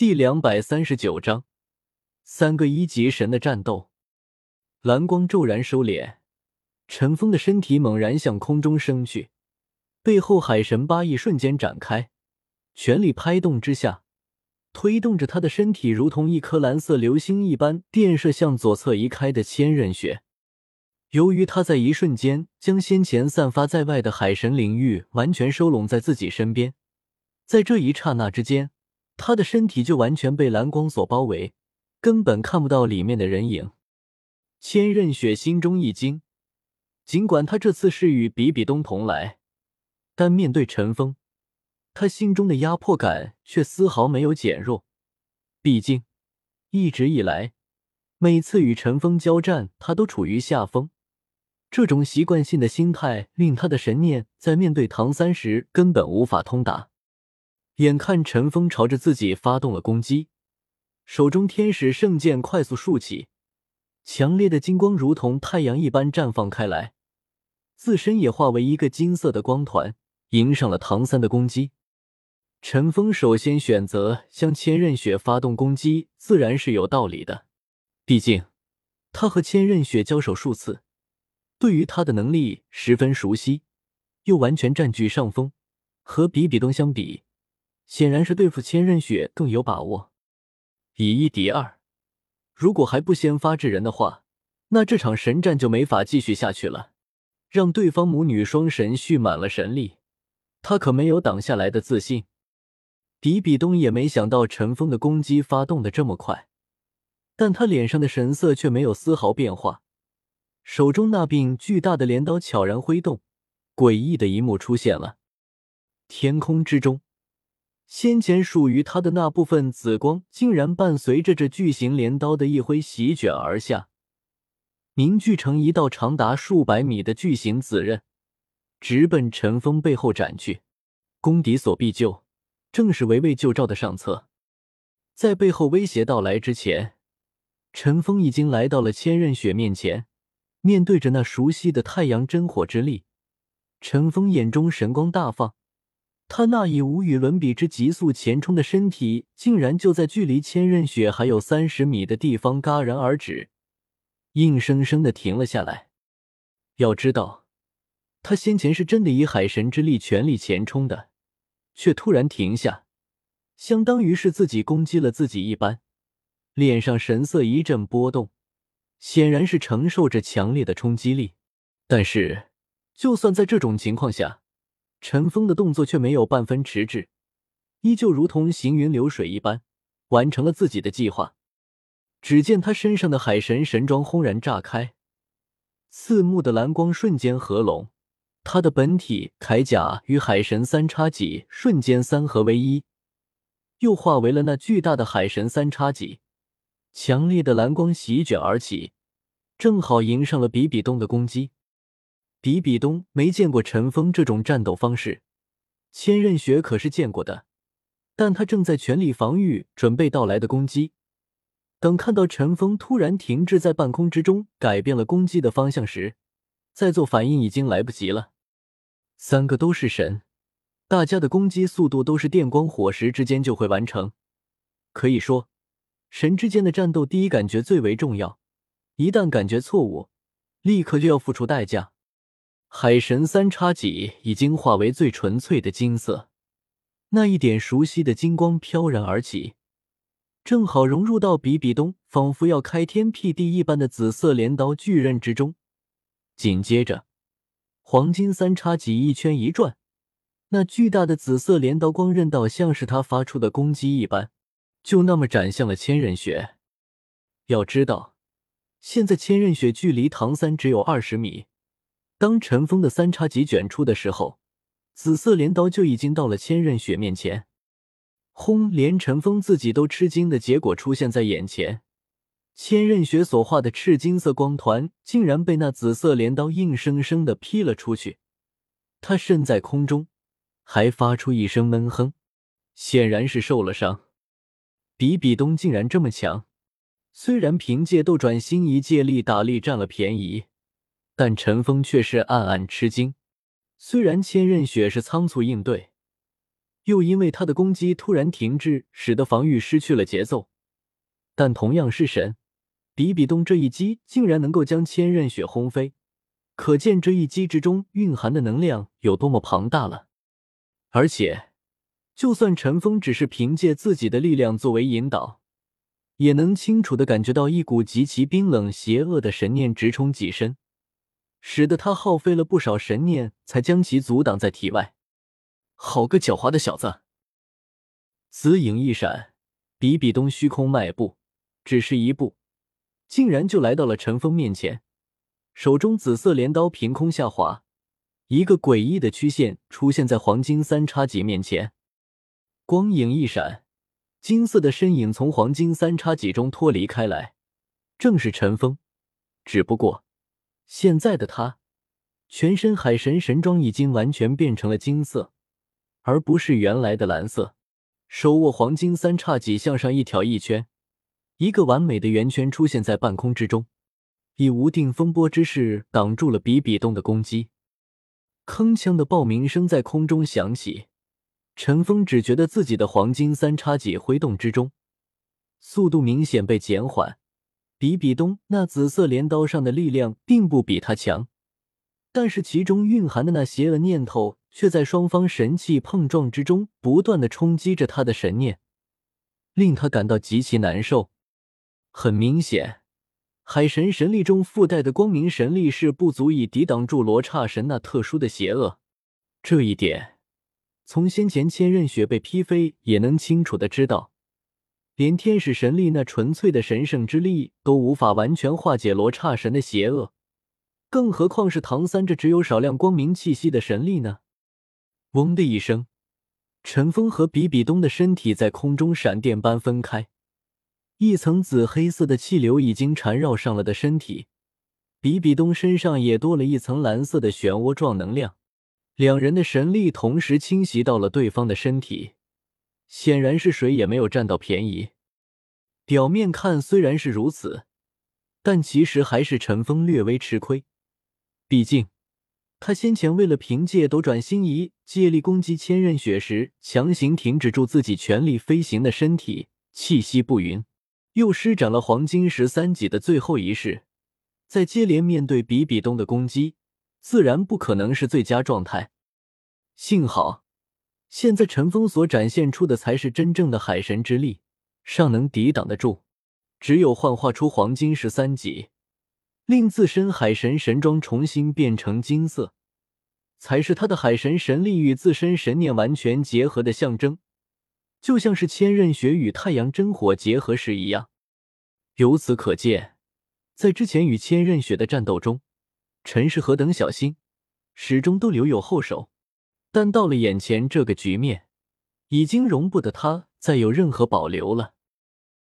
第两百三十九章，三个一级神的战斗。蓝光骤然收敛，陈峰的身体猛然向空中升去，背后海神八翼瞬间展开，全力拍动之下，推动着他的身体如同一颗蓝色流星一般，电射向左侧移开的千仞雪。由于他在一瞬间将先前散发在外的海神领域完全收拢在自己身边，在这一刹那之间。他的身体就完全被蓝光所包围，根本看不到里面的人影。千仞雪心中一惊，尽管他这次是与比比东同来，但面对陈峰，他心中的压迫感却丝毫没有减弱。毕竟，一直以来，每次与陈峰交战，他都处于下风。这种习惯性的心态令他的神念在面对唐三时根本无法通达。眼看陈峰朝着自己发动了攻击，手中天使圣剑快速竖起，强烈的金光如同太阳一般绽放开来，自身也化为一个金色的光团，迎上了唐三的攻击。陈峰首先选择向千仞雪发动攻击，自然是有道理的，毕竟他和千仞雪交手数次，对于他的能力十分熟悉，又完全占据上风，和比比东相比。显然是对付千仞雪更有把握，以一敌二。如果还不先发制人的话，那这场神战就没法继续下去了。让对方母女双神蓄满了神力，他可没有挡下来的自信。比比东也没想到陈峰的攻击发动的这么快，但他脸上的神色却没有丝毫变化，手中那柄巨大的镰刀悄然挥动，诡异的一幕出现了，天空之中。先前属于他的那部分紫光，竟然伴随着这巨型镰刀的一挥席卷而下，凝聚成一道长达数百米的巨型紫刃，直奔陈峰背后斩去。攻敌所必救，正是围魏救赵的上策。在背后威胁到来之前，陈峰已经来到了千仞雪面前，面对着那熟悉的太阳真火之力，陈峰眼中神光大放。他那以无与伦比之急速前冲的身体，竟然就在距离千仞雪还有三十米的地方戛然而止，硬生生的停了下来。要知道，他先前是真的以海神之力全力前冲的，却突然停下，相当于是自己攻击了自己一般，脸上神色一阵波动，显然是承受着强烈的冲击力。但是，就算在这种情况下，陈峰的动作却没有半分迟滞，依旧如同行云流水一般，完成了自己的计划。只见他身上的海神神装轰然炸开，刺目的蓝光瞬间合拢，他的本体铠甲与海神三叉戟瞬间三合为一，又化为了那巨大的海神三叉戟。强烈的蓝光席卷而起，正好迎上了比比东的攻击。比比东没见过陈峰这种战斗方式，千仞雪可是见过的。但他正在全力防御准备到来的攻击。等看到陈峰突然停滞在半空之中，改变了攻击的方向时，再做反应已经来不及了。三个都是神，大家的攻击速度都是电光火石之间就会完成。可以说，神之间的战斗第一感觉最为重要，一旦感觉错误，立刻就要付出代价。海神三叉戟已经化为最纯粹的金色，那一点熟悉的金光飘然而起，正好融入到比比东仿佛要开天辟地一般的紫色镰刀巨刃之中。紧接着，黄金三叉戟一圈一转，那巨大的紫色镰刀光刃道像是他发出的攻击一般，就那么斩向了千仞雪。要知道，现在千仞雪距离唐三只有二十米。当陈峰的三叉戟卷出的时候，紫色镰刀就已经到了千仞雪面前。轰！连陈峰自己都吃惊的结果出现在眼前，千仞雪所化的赤金色光团竟然被那紫色镰刀硬生生的劈了出去。他身在空中，还发出一声闷哼，显然是受了伤。比比东竟然这么强，虽然凭借斗转星移借力打力占了便宜。但陈峰却是暗暗吃惊，虽然千仞雪是仓促应对，又因为他的攻击突然停滞，使得防御失去了节奏。但同样是神，比比东这一击竟然能够将千仞雪轰飞，可见这一击之中蕴含的能量有多么庞大了。而且，就算陈峰只是凭借自己的力量作为引导，也能清楚的感觉到一股极其冰冷邪恶的神念直冲己身，使得他耗费了不少神念才将其阻挡在体外。好个狡猾的小子！紫影一闪，比比东虚空迈步，只是一步，竟然就来到了陈峰面前，手中紫色镰刀凭空下滑，一个诡异的曲线出现在黄金三叉戟面前。光影一闪，金色的身影从黄金三叉戟中脱离开来，正是陈峰。只不过，现在的他，全身海神神装已经完全变成了金色。而不是原来的蓝色，手握黄金三叉戟向上一挑一圈，一个完美的圆圈出现在半空之中，以无定风波之势挡住了比比东的攻击。铿锵的爆鸣声在空中响起，陈峰只觉得自己的黄金三叉戟挥动之中，速度明显被减缓。比比东那紫色镰刀上的力量并不比他强，但是其中蕴含的那邪恶念头。却在双方神器碰撞之中不断的冲击着他的神念，令他感到极其难受。很明显，海神神力中附带的光明神力是不足以抵挡住罗刹神那特殊的邪恶。这一点，从先前千仞雪被劈飞也能清楚的知道。连天使神力那纯粹的神圣之力都无法完全化解罗刹神的邪恶，更何况是唐三这只有少量光明气息的神力呢？嗡的一声，陈峰和比比东的身体在空中闪电般分开，一层紫黑色的气流已经缠绕上了的身体，比比东身上也多了一层蓝色的漩涡状能量，两人的神力同时侵袭到了对方的身体，显然是谁也没有占到便宜。表面看虽然是如此，但其实还是陈峰略微吃亏，毕竟。他先前为了凭借斗转星移借力攻击千仞雪时，强行停止住自己全力飞行的身体，气息不匀，又施展了黄金十三级的最后一式，在接连面对比比东的攻击，自然不可能是最佳状态。幸好，现在陈峰所展现出的才是真正的海神之力，尚能抵挡得住。只有幻化出黄金十三级。令自身海神神装重新变成金色，才是他的海神神力与自身神念完全结合的象征，就像是千仞雪与太阳真火结合时一样。由此可见，在之前与千仞雪的战斗中，陈是何等小心，始终都留有后手。但到了眼前这个局面，已经容不得他再有任何保留了。